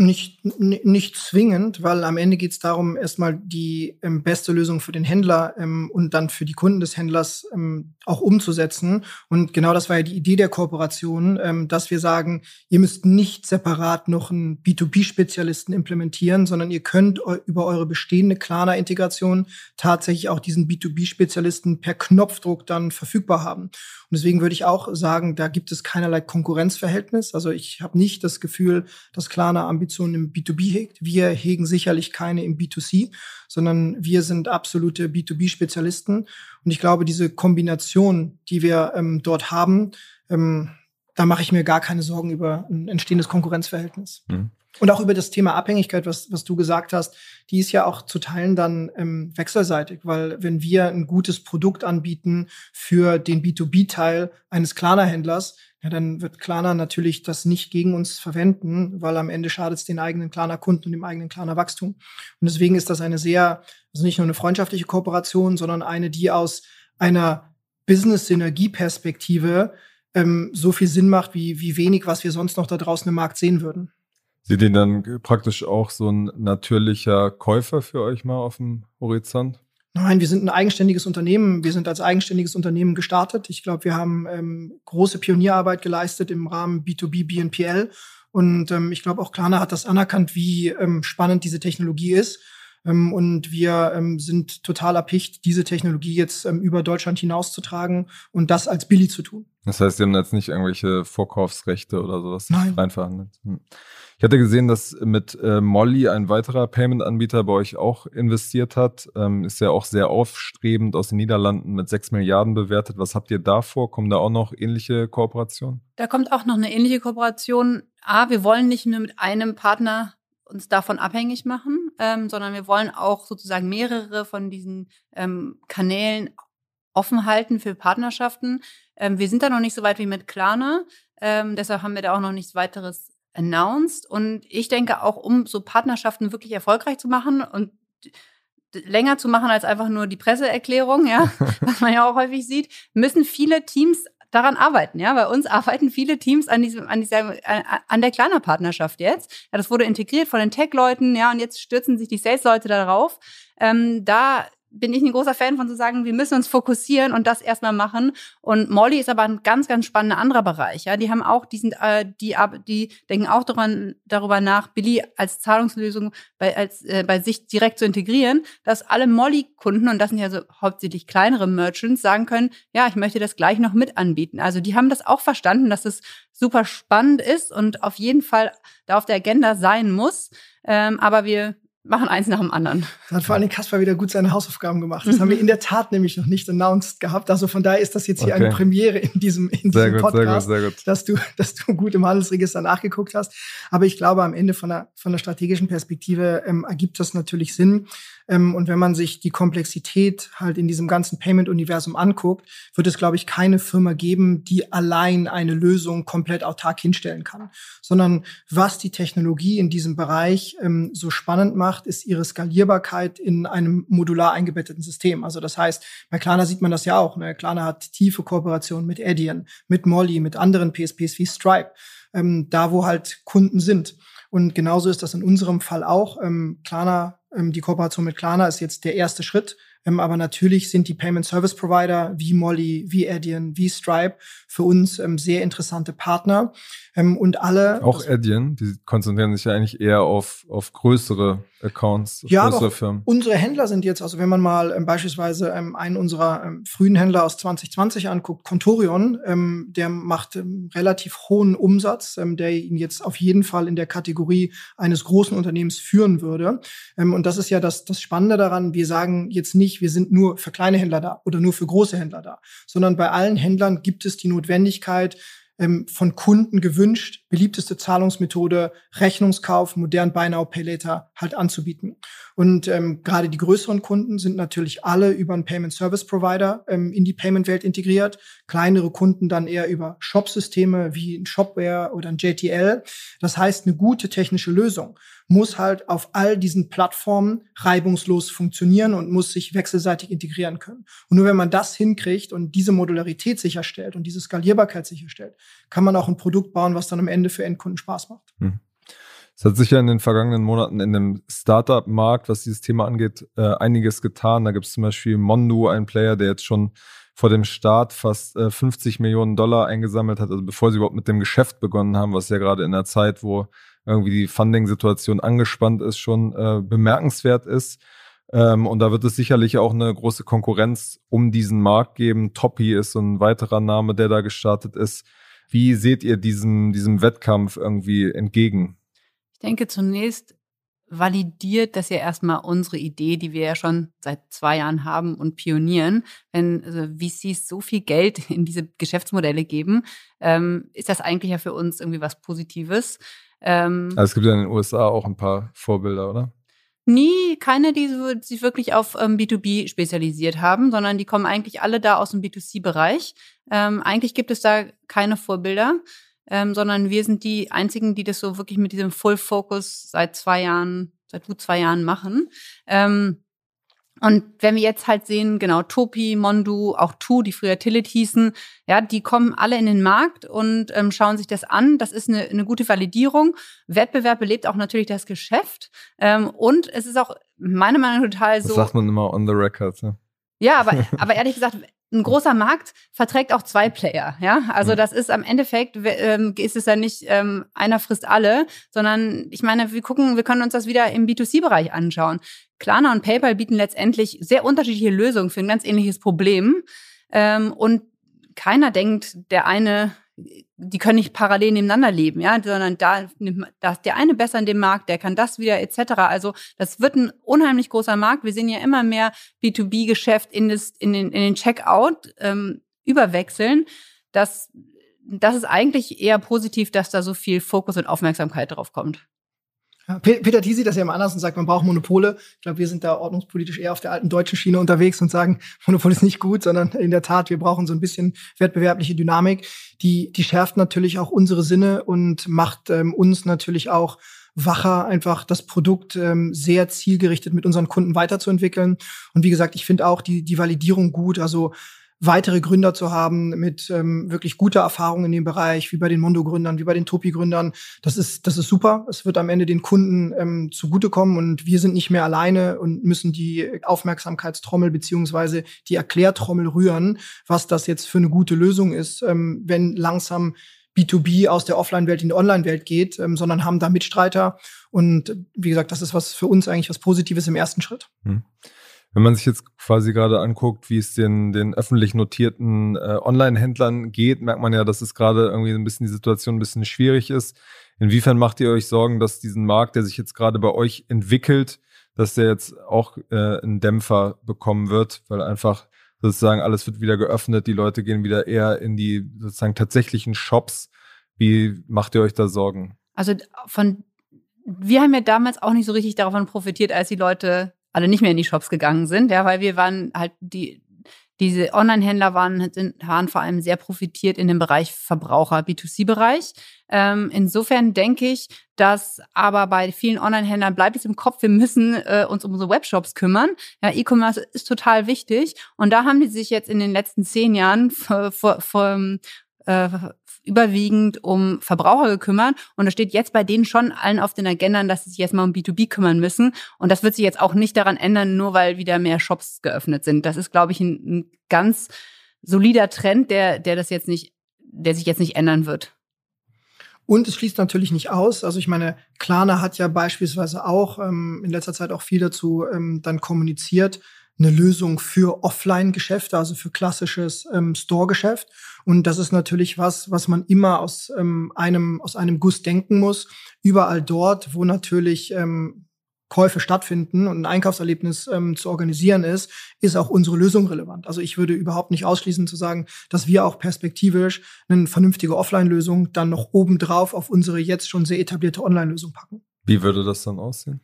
Nicht, nicht zwingend, weil am Ende geht es darum, erstmal die ähm, beste Lösung für den Händler ähm, und dann für die Kunden des Händlers ähm, auch umzusetzen. Und genau das war ja die Idee der Kooperation, ähm, dass wir sagen, ihr müsst nicht separat noch einen B2B-Spezialisten implementieren, sondern ihr könnt über eure bestehende Klarna-Integration tatsächlich auch diesen B2B-Spezialisten per Knopfdruck dann verfügbar haben. Und deswegen würde ich auch sagen, da gibt es keinerlei Konkurrenzverhältnis. Also ich habe nicht das Gefühl, dass Klarna Ambitionen Ambitionen im B2B hegt. Wir hegen sicherlich keine im B2C, sondern wir sind absolute B2B-Spezialisten. Und ich glaube, diese Kombination, die wir ähm, dort haben, ähm, da mache ich mir gar keine Sorgen über ein entstehendes Konkurrenzverhältnis. Mhm. Und auch über das Thema Abhängigkeit, was, was du gesagt hast, die ist ja auch zu Teilen dann ähm, wechselseitig, weil wenn wir ein gutes Produkt anbieten für den B2B-Teil eines Klarna-Händlers, ja, dann wird Klarna natürlich das nicht gegen uns verwenden, weil am Ende schadet es den eigenen Klarna-Kunden und dem eigenen Klarna-Wachstum. Und deswegen ist das eine sehr, also nicht nur eine freundschaftliche Kooperation, sondern eine, die aus einer Business-Synergie-Perspektive ähm, so viel Sinn macht, wie, wie wenig, was wir sonst noch da draußen im Markt sehen würden. Seht ihr dann praktisch auch so ein natürlicher Käufer für euch mal auf dem Horizont? Nein, wir sind ein eigenständiges Unternehmen. Wir sind als eigenständiges Unternehmen gestartet. Ich glaube, wir haben ähm, große Pionierarbeit geleistet im Rahmen B2B BNPL. Und ähm, ich glaube, auch Klarna hat das anerkannt, wie ähm, spannend diese Technologie ist. Ähm, und wir ähm, sind total erpicht, diese Technologie jetzt ähm, über Deutschland hinauszutragen und das als Billy zu tun. Das heißt, Sie haben jetzt nicht irgendwelche Vorkaufsrechte oder sowas Nein. reinverhandelt? Hm. Ich hatte gesehen, dass mit äh, Molly ein weiterer Payment-Anbieter bei euch auch investiert hat. Ähm, ist ja auch sehr aufstrebend aus den Niederlanden mit 6 Milliarden bewertet. Was habt ihr da vor? Kommen da auch noch ähnliche Kooperationen? Da kommt auch noch eine ähnliche Kooperation. A, wir wollen nicht nur mit einem Partner uns davon abhängig machen, ähm, sondern wir wollen auch sozusagen mehrere von diesen ähm, Kanälen offen halten für Partnerschaften. Ähm, wir sind da noch nicht so weit wie mit Klarna. Ähm, deshalb haben wir da auch noch nichts weiteres announced. Und ich denke auch, um so Partnerschaften wirklich erfolgreich zu machen und länger zu machen als einfach nur die Presseerklärung, ja, was man ja auch häufig sieht, müssen viele Teams daran arbeiten, ja. Bei uns arbeiten viele Teams an diesem, an dieser, an der kleiner Partnerschaft jetzt. Ja, das wurde integriert von den Tech-Leuten, ja, und jetzt stürzen sich die Sales-Leute darauf. Ähm, da bin ich ein großer Fan von zu sagen, wir müssen uns fokussieren und das erstmal machen. Und Molly ist aber ein ganz, ganz spannender anderer Bereich. Ja, die haben auch diesen, äh, die, die denken auch daran, darüber nach, Billy als Zahlungslösung bei, als, äh, bei sich direkt zu integrieren, dass alle Molly-Kunden, und das sind ja so hauptsächlich kleinere Merchants, sagen können, ja, ich möchte das gleich noch mit anbieten. Also die haben das auch verstanden, dass es super spannend ist und auf jeden Fall da auf der Agenda sein muss. Ähm, aber wir machen eins nach dem anderen. Da hat vor allem Kaspar wieder gut seine Hausaufgaben gemacht. Das haben wir in der Tat nämlich noch nicht announced gehabt. Also von daher ist das jetzt hier okay. eine Premiere in diesem, in sehr diesem gut, Podcast, sehr gut, sehr gut. dass du, dass du gut im Handelsregister nachgeguckt hast. Aber ich glaube, am Ende von der, von der strategischen Perspektive ähm, ergibt das natürlich Sinn. Ähm, und wenn man sich die Komplexität halt in diesem ganzen Payment-Universum anguckt, wird es, glaube ich, keine Firma geben, die allein eine Lösung komplett autark hinstellen kann. Sondern was die Technologie in diesem Bereich ähm, so spannend macht, ist ihre Skalierbarkeit in einem modular eingebetteten System. Also das heißt, bei Klarna sieht man das ja auch. Ne? Klarna hat tiefe Kooperationen mit Adyen, mit Molly, mit anderen PSPs wie Stripe, ähm, da wo halt Kunden sind. Und genauso ist das in unserem Fall auch. Ähm, Klarna ähm, die Kooperation mit Klarna ist jetzt der erste Schritt. Ähm, aber natürlich sind die Payment Service Provider wie Molly, wie Adyen, wie Stripe für uns ähm, sehr interessante Partner. Ähm, und alle. Auch Adyen, die konzentrieren sich ja eigentlich eher auf, auf größere Accounts, auf ja, größere Firmen. Unsere Händler sind jetzt, also wenn man mal ähm, beispielsweise ähm, einen unserer frühen Händler aus 2020 anguckt, Contorion, der macht relativ hohen Umsatz, der ihn jetzt auf jeden Fall in der Kategorie eines großen Unternehmens führen würde. Und das ist ja das, das Spannende daran. Wir sagen jetzt nicht, wir sind nur für kleine Händler da oder nur für große Händler da, sondern bei allen Händlern gibt es die Notwendigkeit, ähm, von Kunden gewünscht, beliebteste Zahlungsmethode, Rechnungskauf, modern Buy Now Pay Later halt anzubieten. Und ähm, gerade die größeren Kunden sind natürlich alle über einen Payment Service Provider ähm, in die Payment-Welt integriert. Kleinere Kunden dann eher über Shop-Systeme wie ein Shopware oder ein JTL. Das heißt, eine gute technische Lösung muss halt auf all diesen Plattformen reibungslos funktionieren und muss sich wechselseitig integrieren können. Und nur wenn man das hinkriegt und diese Modularität sicherstellt und diese Skalierbarkeit sicherstellt, kann man auch ein Produkt bauen, was dann am Ende für Endkunden Spaß macht. Hm. Es hat sich ja in den vergangenen Monaten in dem Startup-Markt, was dieses Thema angeht, äh, einiges getan. Da gibt es zum Beispiel Mondu, ein Player, der jetzt schon vor dem Start fast äh, 50 Millionen Dollar eingesammelt hat, also bevor sie überhaupt mit dem Geschäft begonnen haben, was ja gerade in der Zeit, wo irgendwie die Funding-Situation angespannt ist, schon äh, bemerkenswert ist. Ähm, und da wird es sicherlich auch eine große Konkurrenz um diesen Markt geben. Toppy ist so ein weiterer Name, der da gestartet ist. Wie seht ihr diesem, diesem Wettkampf irgendwie entgegen? Ich denke, zunächst validiert das ja erstmal unsere Idee, die wir ja schon seit zwei Jahren haben und pionieren. Wenn also VCs so viel Geld in diese Geschäftsmodelle geben, ähm, ist das eigentlich ja für uns irgendwie was Positives. Ähm, also es gibt ja in den USA auch ein paar Vorbilder, oder? Nie, keine, die sich wirklich auf ähm, B2B spezialisiert haben, sondern die kommen eigentlich alle da aus dem B2C-Bereich. Ähm, eigentlich gibt es da keine Vorbilder, ähm, sondern wir sind die einzigen, die das so wirklich mit diesem Full Focus seit zwei Jahren, seit gut zwei Jahren machen. Ähm, und wenn wir jetzt halt sehen, genau, Topi, Mondu, auch Tu, die früher Tillit hießen, ja, die kommen alle in den Markt und ähm, schauen sich das an. Das ist eine, eine gute Validierung. Wettbewerb belebt auch natürlich das Geschäft. Ähm, und es ist auch meiner Meinung nach total so. Das sagt man immer on the record. Ja, ja aber, aber ehrlich gesagt, ein großer Markt verträgt auch zwei Player, ja. Also das ist am Endeffekt ähm, ist es ja nicht ähm, einer frisst alle, sondern ich meine, wir gucken, wir können uns das wieder im B2C-Bereich anschauen. Klarna und PayPal bieten letztendlich sehr unterschiedliche Lösungen für ein ganz ähnliches Problem ähm, und keiner denkt, der eine die können nicht parallel nebeneinander leben, ja, sondern da nimmt da ist der eine besser in dem Markt, der kann das wieder etc. Also das wird ein unheimlich großer Markt. Wir sehen ja immer mehr B2B-Geschäft in, in, den, in den Checkout ähm, überwechseln. Das, das ist eigentlich eher positiv, dass da so viel Fokus und Aufmerksamkeit drauf kommt. Peter Thiel sieht das ja immer anders und sagt, man braucht Monopole. Ich glaube, wir sind da ordnungspolitisch eher auf der alten deutschen Schiene unterwegs und sagen, Monopol ist nicht gut, sondern in der Tat, wir brauchen so ein bisschen wettbewerbliche Dynamik. Die, die schärft natürlich auch unsere Sinne und macht ähm, uns natürlich auch wacher, einfach das Produkt ähm, sehr zielgerichtet mit unseren Kunden weiterzuentwickeln. Und wie gesagt, ich finde auch die, die Validierung gut. Also weitere Gründer zu haben mit ähm, wirklich guter Erfahrung in dem Bereich, wie bei den Mondo-Gründern, wie bei den Topi-Gründern. Das ist, das ist super. Es wird am Ende den Kunden ähm, zugutekommen und wir sind nicht mehr alleine und müssen die Aufmerksamkeitstrommel beziehungsweise die Erklärtrommel rühren, was das jetzt für eine gute Lösung ist, ähm, wenn langsam B2B aus der Offline-Welt in die Online-Welt geht, ähm, sondern haben da Mitstreiter. Und wie gesagt, das ist was für uns eigentlich was Positives im ersten Schritt. Hm. Wenn man sich jetzt quasi gerade anguckt, wie es den, den öffentlich notierten äh, Online-Händlern geht, merkt man ja, dass es gerade irgendwie ein bisschen die Situation ein bisschen schwierig ist. Inwiefern macht ihr euch Sorgen, dass diesen Markt, der sich jetzt gerade bei euch entwickelt, dass der jetzt auch äh, einen Dämpfer bekommen wird, weil einfach sozusagen alles wird wieder geöffnet, die Leute gehen wieder eher in die sozusagen tatsächlichen Shops. Wie macht ihr euch da Sorgen? Also von wir haben ja damals auch nicht so richtig davon profitiert, als die Leute alle nicht mehr in die Shops gegangen sind, ja, weil wir waren halt die diese Online-Händler waren, sind, waren vor allem sehr profitiert in dem Bereich Verbraucher, B2C-Bereich. Ähm, insofern denke ich, dass aber bei vielen Online-Händlern bleibt es im Kopf, wir müssen äh, uns um unsere Webshops kümmern. Ja, E-Commerce ist total wichtig. Und da haben die sich jetzt in den letzten zehn Jahren vor, vor, vor, äh, überwiegend um Verbraucher gekümmert. Und da steht jetzt bei denen schon allen auf den Agendern, dass sie sich jetzt mal um B2B kümmern müssen. Und das wird sich jetzt auch nicht daran ändern, nur weil wieder mehr Shops geöffnet sind. Das ist, glaube ich, ein, ein ganz solider Trend, der, der das jetzt nicht, der sich jetzt nicht ändern wird. Und es schließt natürlich nicht aus. Also ich meine, Klarna hat ja beispielsweise auch ähm, in letzter Zeit auch viel dazu ähm, dann kommuniziert, eine Lösung für Offline-Geschäfte, also für klassisches ähm, Store-Geschäft. Und das ist natürlich was, was man immer aus ähm, einem aus einem Guss denken muss. Überall dort, wo natürlich ähm, Käufe stattfinden und ein Einkaufserlebnis ähm, zu organisieren ist, ist auch unsere Lösung relevant. Also ich würde überhaupt nicht ausschließen zu sagen, dass wir auch perspektivisch eine vernünftige Offline-Lösung dann noch obendrauf auf unsere jetzt schon sehr etablierte Online-Lösung packen. Wie würde das dann aussehen?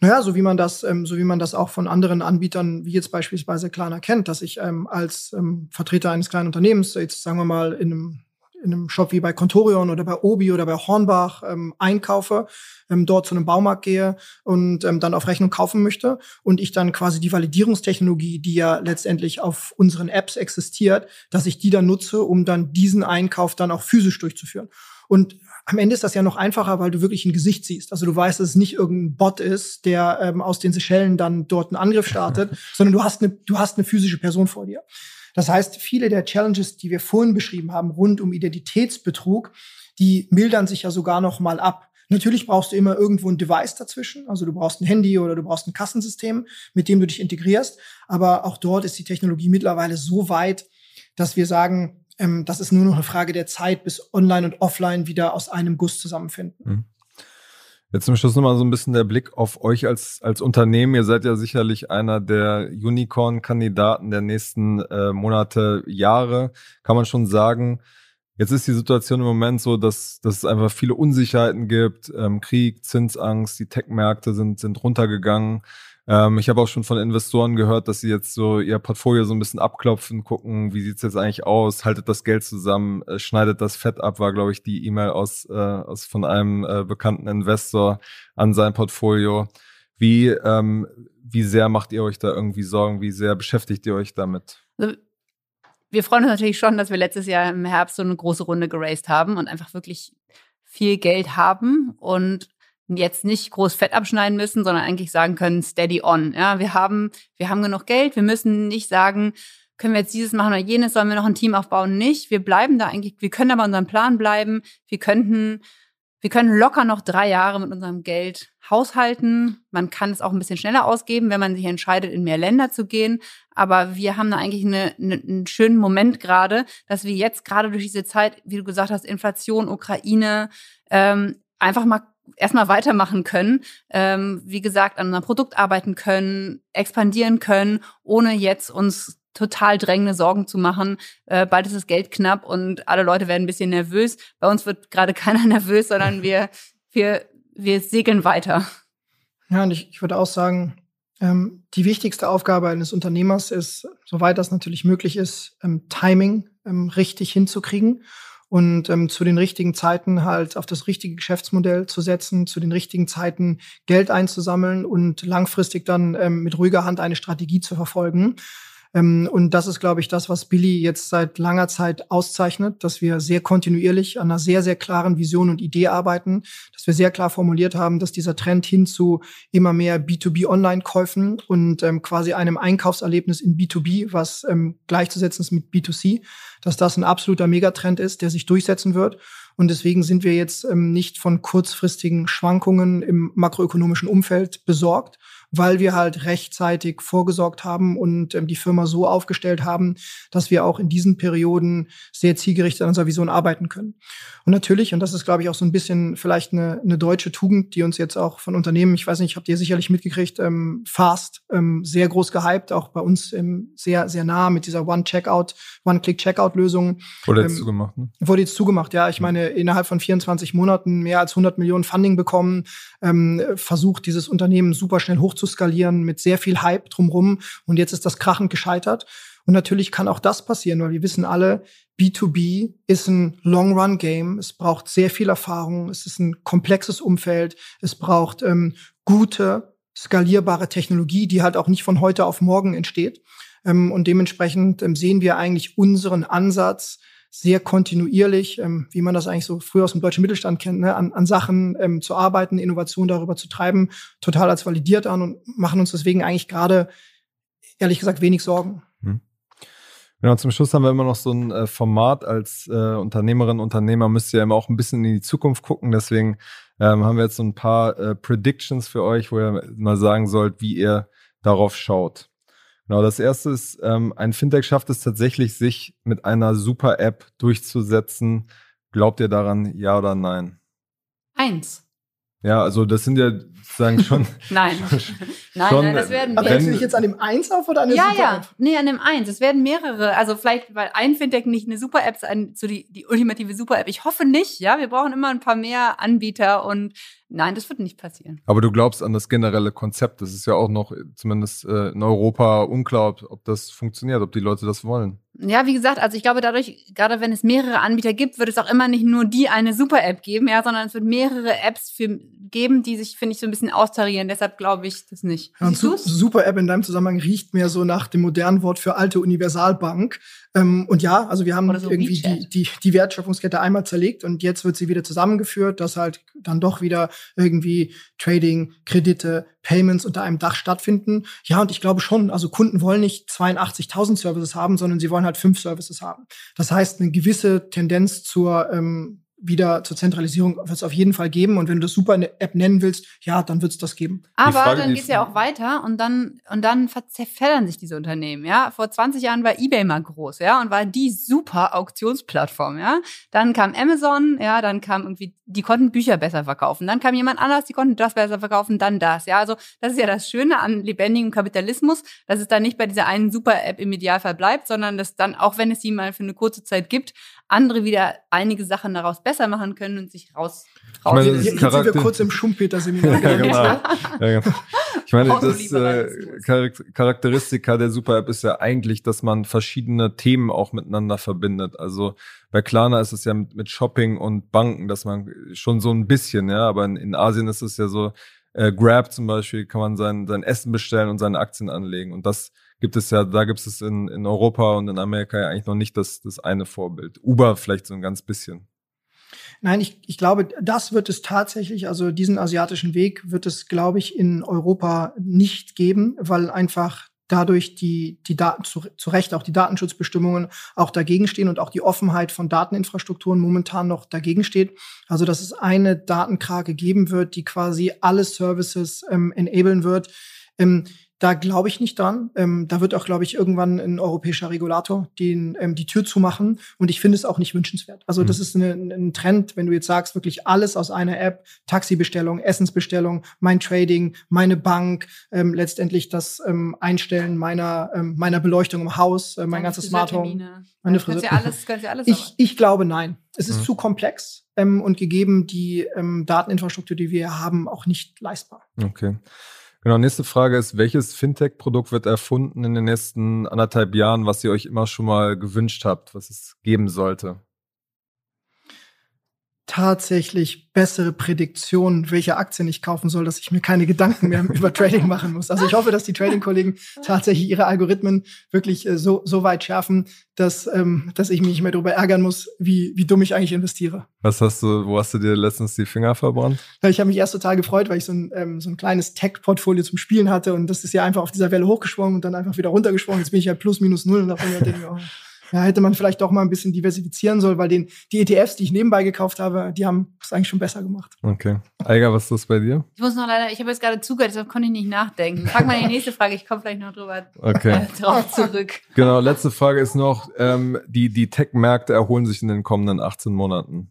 Naja, so wie man das, ähm, so wie man das auch von anderen Anbietern, wie jetzt beispielsweise Klarna kennt, dass ich ähm, als ähm, Vertreter eines kleinen Unternehmens, jetzt sagen wir mal in einem in einem Shop wie bei Contorion oder bei Obi oder bei Hornbach ähm, einkaufe, ähm, dort zu einem Baumarkt gehe und ähm, dann auf Rechnung kaufen möchte und ich dann quasi die Validierungstechnologie, die ja letztendlich auf unseren Apps existiert, dass ich die dann nutze, um dann diesen Einkauf dann auch physisch durchzuführen. Und am Ende ist das ja noch einfacher, weil du wirklich ein Gesicht siehst. Also du weißt, dass es nicht irgendein Bot ist, der ähm, aus den Seychellen dann dort einen Angriff startet, sondern du hast eine, du hast eine physische Person vor dir. Das heißt, viele der Challenges, die wir vorhin beschrieben haben, rund um Identitätsbetrug, die mildern sich ja sogar noch mal ab. Natürlich brauchst du immer irgendwo ein Device dazwischen, also du brauchst ein Handy oder du brauchst ein Kassensystem, mit dem du dich integrierst. Aber auch dort ist die Technologie mittlerweile so weit, dass wir sagen, ähm, das ist nur noch eine Frage der Zeit, bis Online und Offline wieder aus einem Guss zusammenfinden. Mhm. Jetzt zum Schluss nochmal so ein bisschen der Blick auf euch als, als Unternehmen. Ihr seid ja sicherlich einer der Unicorn-Kandidaten der nächsten äh, Monate, Jahre, kann man schon sagen. Jetzt ist die Situation im Moment so, dass, dass es einfach viele Unsicherheiten gibt. Ähm, Krieg, Zinsangst, die Tech-Märkte sind, sind runtergegangen. Ähm, ich habe auch schon von Investoren gehört, dass sie jetzt so ihr Portfolio so ein bisschen abklopfen, gucken, wie sieht's jetzt eigentlich aus, haltet das Geld zusammen, äh, schneidet das Fett ab, war, glaube ich, die E-Mail aus, äh, aus von einem äh, bekannten Investor an sein Portfolio. Wie, ähm, wie sehr macht ihr euch da irgendwie Sorgen? Wie sehr beschäftigt ihr euch damit? Also, wir freuen uns natürlich schon, dass wir letztes Jahr im Herbst so eine große Runde geraced haben und einfach wirklich viel Geld haben und jetzt nicht groß Fett abschneiden müssen, sondern eigentlich sagen können, steady on. Ja, wir haben, wir haben genug Geld. Wir müssen nicht sagen, können wir jetzt dieses machen oder jenes, sollen wir noch ein Team aufbauen? Nicht. Wir bleiben da eigentlich, wir können aber unserem Plan bleiben. Wir könnten, wir können locker noch drei Jahre mit unserem Geld haushalten. Man kann es auch ein bisschen schneller ausgeben, wenn man sich entscheidet, in mehr Länder zu gehen. Aber wir haben da eigentlich eine, eine, einen schönen Moment gerade, dass wir jetzt gerade durch diese Zeit, wie du gesagt hast, Inflation, Ukraine, ähm, einfach mal erstmal weitermachen können, ähm, wie gesagt, an unserem Produkt arbeiten können, expandieren können, ohne jetzt uns total drängende Sorgen zu machen. Äh, bald ist das Geld knapp und alle Leute werden ein bisschen nervös. Bei uns wird gerade keiner nervös, sondern wir, wir, wir segeln weiter. Ja, und ich, ich würde auch sagen, ähm, die wichtigste Aufgabe eines Unternehmers ist, soweit das natürlich möglich ist, ähm, Timing ähm, richtig hinzukriegen und ähm, zu den richtigen Zeiten halt auf das richtige Geschäftsmodell zu setzen, zu den richtigen Zeiten Geld einzusammeln und langfristig dann ähm, mit ruhiger Hand eine Strategie zu verfolgen. Ähm, und das ist, glaube ich, das, was Billy jetzt seit langer Zeit auszeichnet, dass wir sehr kontinuierlich an einer sehr, sehr klaren Vision und Idee arbeiten, dass wir sehr klar formuliert haben, dass dieser Trend hin zu immer mehr B2B-Online-Käufen und ähm, quasi einem Einkaufserlebnis in B2B, was ähm, gleichzusetzen ist mit B2C, dass das ein absoluter Megatrend ist, der sich durchsetzen wird. Und deswegen sind wir jetzt ähm, nicht von kurzfristigen Schwankungen im makroökonomischen Umfeld besorgt, weil wir halt rechtzeitig vorgesorgt haben und ähm, die Firma so aufgestellt haben, dass wir auch in diesen Perioden sehr zielgerichtet an unserer Vision arbeiten können. Und natürlich, und das ist, glaube ich, auch so ein bisschen vielleicht eine, eine deutsche Tugend, die uns jetzt auch von Unternehmen, ich weiß nicht, habt ihr sicherlich mitgekriegt, ähm, Fast, ähm, sehr groß gehypt, auch bei uns ähm, sehr, sehr nah mit dieser One-Checkout, One-Click-Checkout-Lösung. Wurde jetzt ähm, zugemacht, ne? Wurde jetzt zugemacht, ja. Ich meine, innerhalb von 24 Monaten mehr als 100 Millionen Funding bekommen, ähm, versucht dieses Unternehmen super schnell hoch zu skalieren mit sehr viel Hype drumrum. Und jetzt ist das krachend gescheitert. Und natürlich kann auch das passieren, weil wir wissen alle, B2B ist ein Long-Run-Game. Es braucht sehr viel Erfahrung. Es ist ein komplexes Umfeld. Es braucht ähm, gute, skalierbare Technologie, die halt auch nicht von heute auf morgen entsteht. Ähm, und dementsprechend ähm, sehen wir eigentlich unseren Ansatz, sehr kontinuierlich, ähm, wie man das eigentlich so früher aus dem deutschen Mittelstand kennt, ne, an, an Sachen ähm, zu arbeiten, Innovation darüber zu treiben, total als validiert an und machen uns deswegen eigentlich gerade, ehrlich gesagt, wenig Sorgen. Hm. Genau, zum Schluss haben wir immer noch so ein äh, Format als äh, Unternehmerin, Unternehmer müsst ihr immer auch ein bisschen in die Zukunft gucken. Deswegen ähm, haben wir jetzt so ein paar äh, Predictions für euch, wo ihr mal sagen sollt, wie ihr darauf schaut. Genau, das erste ist, ähm, ein Fintech schafft es tatsächlich, sich mit einer super App durchzusetzen. Glaubt ihr daran, ja oder nein? Eins. Ja, also das sind ja sagen schon. nein. nein, schon, nein, das werden Aber hältst du dich jetzt an dem 1 auf oder an der ja, Super ja, App? nee, an dem 1. Es werden mehrere. Also vielleicht, weil ein Fintech nicht eine Super-App ist, ein, so die, die ultimative Super-App. Ich hoffe nicht, ja. Wir brauchen immer ein paar mehr Anbieter und nein, das wird nicht passieren. Aber du glaubst an das generelle Konzept. Das ist ja auch noch zumindest äh, in Europa unklar, ob, ob das funktioniert, ob die Leute das wollen. Ja, wie gesagt, also ich glaube dadurch, gerade wenn es mehrere Anbieter gibt, wird es auch immer nicht nur die eine Super-App geben, ja, sondern es wird mehrere Apps für, geben, die sich, finde ich, so ein bisschen austarieren. Deshalb glaube ich das nicht. Ja, Siehst du's? Super App in deinem Zusammenhang riecht mehr so nach dem modernen Wort für alte Universalbank. Ähm, und ja, also wir haben so irgendwie WeChat. die, die, die Wertschöpfungskette einmal zerlegt und jetzt wird sie wieder zusammengeführt, dass halt dann doch wieder irgendwie Trading, Kredite, Payments unter einem Dach stattfinden. Ja, und ich glaube schon, also Kunden wollen nicht 82.000 Services haben, sondern sie wollen halt fünf Services haben. Das heißt, eine gewisse Tendenz zur ähm, wieder zur Zentralisierung wird es auf jeden Fall geben. Und wenn du das super eine App nennen willst, ja, dann wird es das geben. Aber Frage, dann die- geht's ja auch weiter und dann, und dann zerfedern sich diese Unternehmen, ja. Vor 20 Jahren war eBay mal groß, ja, und war die super Auktionsplattform, ja. Dann kam Amazon, ja, dann kam irgendwie, die konnten Bücher besser verkaufen. Dann kam jemand anders, die konnten das besser verkaufen, dann das, ja. Also, das ist ja das Schöne an lebendigem Kapitalismus, dass es dann nicht bei dieser einen Super-App im Idealfall bleibt, sondern dass dann, auch wenn es sie mal für eine kurze Zeit gibt, andere wieder einige Sachen daraus besser machen können und sich raus, raus. meine, das Jetzt ist sind wir kurz im Schumpeter-Seminar. Ja, genau. Ja, genau. Ich meine, das äh, Charak- Charakteristika der Super-App ist ja eigentlich, dass man verschiedene Themen auch miteinander verbindet. Also bei Klarna ist es ja mit, mit Shopping und Banken, dass man schon so ein bisschen, ja, aber in, in Asien ist es ja so, äh, Grab zum Beispiel kann man sein, sein Essen bestellen und seine Aktien anlegen. Und das gibt es ja, da gibt es in, in Europa und in Amerika ja eigentlich noch nicht das, das eine Vorbild. Uber vielleicht so ein ganz bisschen. Nein, ich, ich glaube, das wird es tatsächlich, also diesen asiatischen Weg wird es, glaube ich, in Europa nicht geben, weil einfach dadurch die, die Daten, zu, zu Recht auch die Datenschutzbestimmungen auch dagegen stehen und auch die Offenheit von Dateninfrastrukturen momentan noch dagegen steht. Also, dass es eine Datenkrake geben wird, die quasi alle Services ähm, enablen wird. Ähm, da glaube ich nicht dran. Ähm, da wird auch, glaube ich, irgendwann ein europäischer Regulator den, ähm, die Tür zumachen. Und ich finde es auch nicht wünschenswert. Also das Mhm. ist eine, ein Trend, wenn du jetzt sagst, wirklich alles aus einer App, Taxibestellung, Essensbestellung, mein Trading, meine Bank, ähm, letztendlich das ähm, Einstellen meiner, ähm, meiner Beleuchtung im Haus, äh, mein ganzes Smart Home. Meine Ja, kannst ja Friseur- alles, kannst ja alles Ich, ich glaube nein. Es ist Mhm. zu komplex ähm, und gegeben die ähm, Dateninfrastruktur, die wir haben, auch nicht leistbar. Okay. Genau, nächste Frage ist, welches Fintech-Produkt wird erfunden in den nächsten anderthalb Jahren, was ihr euch immer schon mal gewünscht habt, was es geben sollte? Tatsächlich bessere Prädiktion, welche Aktien ich kaufen soll, dass ich mir keine Gedanken mehr über Trading machen muss. Also ich hoffe, dass die Trading-Kollegen tatsächlich ihre Algorithmen wirklich äh, so, so weit schärfen, dass, ähm, dass ich mich nicht mehr darüber ärgern muss, wie, wie dumm ich eigentlich investiere. Was hast du, wo hast du dir letztens die Finger verbrannt? Ich habe mich erst total gefreut, weil ich so ein, ähm, so ein kleines Tech-Portfolio zum Spielen hatte und das ist ja einfach auf dieser Welle hochgeschwommen und dann einfach wieder runtergeschwommen. Jetzt bin ich ja plus minus null und da denke ich, oh, ja, hätte man vielleicht doch mal ein bisschen diversifizieren sollen, weil den, die ETFs, die ich nebenbei gekauft habe, die haben es eigentlich schon besser gemacht. Okay. Eiger, was ist das bei dir? Ich muss noch leider, ich habe jetzt gerade zugehört, deshalb konnte ich nicht nachdenken. Frag mal die nächste Frage, ich komme vielleicht noch drüber Okay. drauf zurück. Genau, letzte Frage ist noch, ähm, die, die Tech-Märkte erholen sich in den kommenden 18 Monaten.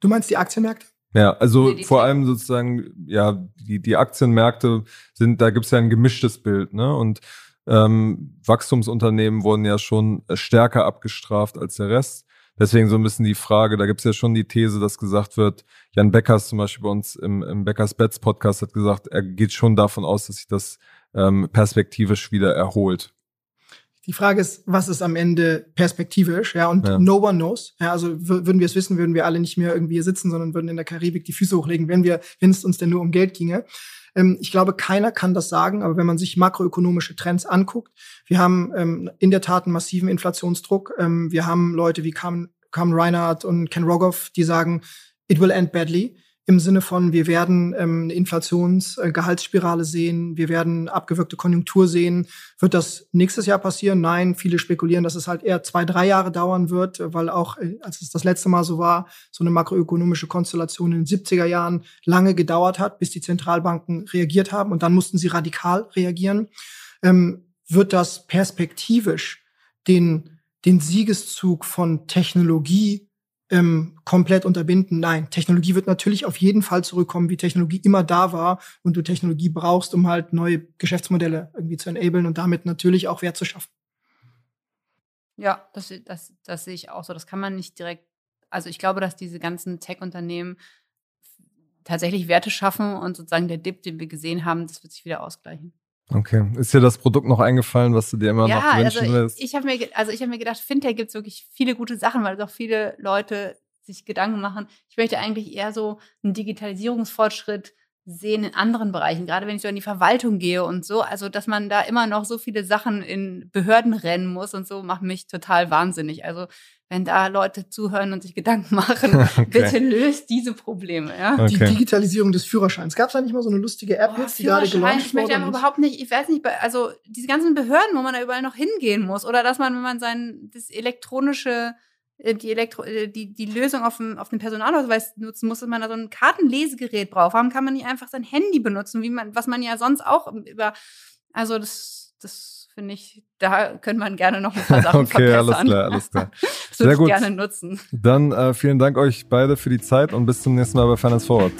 Du meinst die Aktienmärkte? Ja, also Nee, vor Tech- allem sozusagen, ja, die, die Aktienmärkte sind, da gibt's ja ein gemischtes Bild, ne? Und ähm, Wachstumsunternehmen wurden ja schon stärker abgestraft als der Rest. Deswegen so ein bisschen die Frage, da gibt's ja schon die These, dass gesagt wird, Jan Beckers zum Beispiel bei uns im, im Beckers Bets Podcast hat gesagt, er geht schon davon aus, dass sich das ähm, perspektivisch wieder erholt. Die Frage ist, was ist am Ende perspektivisch? Ja, und Ja. no one knows. Ja, also wür- würden wir es wissen, würden wir alle nicht mehr irgendwie hier sitzen, sondern würden in der Karibik die Füße hochlegen, wenn wir, wenn es uns denn nur um Geld ginge. Ähm, ich glaube, keiner kann das sagen, aber wenn man sich makroökonomische Trends anguckt, wir haben ähm, in der Tat einen massiven Inflationsdruck. Ähm, wir haben Leute wie Carmen, Reinhardt und Ken Rogoff, die sagen, it will end badly. Im Sinne von, wir werden ähm, eine Inflationsgehaltsspirale sehen, wir werden abgewürgte Konjunktur sehen. Wird das nächstes Jahr passieren? Nein, viele spekulieren, dass es halt eher zwei, drei Jahre dauern wird, weil auch, äh, als es das letzte Mal so war, so eine makroökonomische Konstellation in den 70er Jahren lange gedauert hat, bis die Zentralbanken reagiert haben und dann mussten sie radikal reagieren. Ähm, wird das perspektivisch den, den Siegeszug von Technologie ähm, komplett unterbinden. Nein, Technologie wird natürlich auf jeden Fall zurückkommen, wie Technologie immer da war und du Technologie brauchst, um halt neue Geschäftsmodelle irgendwie zu enablen und damit natürlich auch Wert zu schaffen. Ja, das, das, das sehe ich auch so. Das kann man nicht direkt. Also ich glaube, dass diese ganzen Tech-Unternehmen tatsächlich Werte schaffen und sozusagen der Dip, den wir gesehen haben, das wird sich wieder ausgleichen. Okay. Ist dir das Produkt noch eingefallen, was du dir immer ja, noch wünschen also willst? Ich, ich habe mir, also hab mir gedacht, Fintech gibt es wirklich viele gute Sachen, weil doch viele Leute sich Gedanken machen. Ich möchte eigentlich eher so einen Digitalisierungsfortschritt sehen in anderen Bereichen, gerade wenn ich so in die Verwaltung gehe und so. Also, dass man da immer noch so viele Sachen in Behörden rennen muss und so, macht mich total wahnsinnig. Also, wenn da Leute zuhören und sich Gedanken machen, okay. bitte löst diese Probleme. Ja? Okay. Die Digitalisierung des Führerscheins. Gab es da nicht mal so eine lustige App oh, jetzt, die gerade gelauncht Ich möchte einfach überhaupt nicht, ich weiß nicht, also diese ganzen Behörden, wo man da überall noch hingehen muss oder dass man, wenn man sein das elektronische äh, die, Elektro äh, die, die Lösung auf dem, auf dem Personalausweis nutzen muss, dass man da so ein Kartenlesegerät braucht. Warum kann man nicht einfach sein Handy benutzen, wie man, was man ja sonst auch über, also das, das finde ich, da könnte man gerne noch ein paar Sachen okay, verbessern. alles klar, alles klar. das würde ich gerne nutzen. Dann äh, vielen Dank euch beide für die Zeit und bis zum nächsten Mal bei Finance Forward.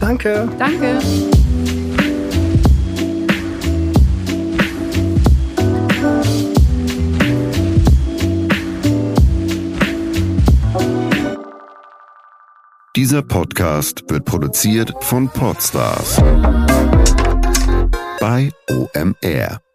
Danke. Danke. Dieser Podcast wird produziert von Podstars bei OMR.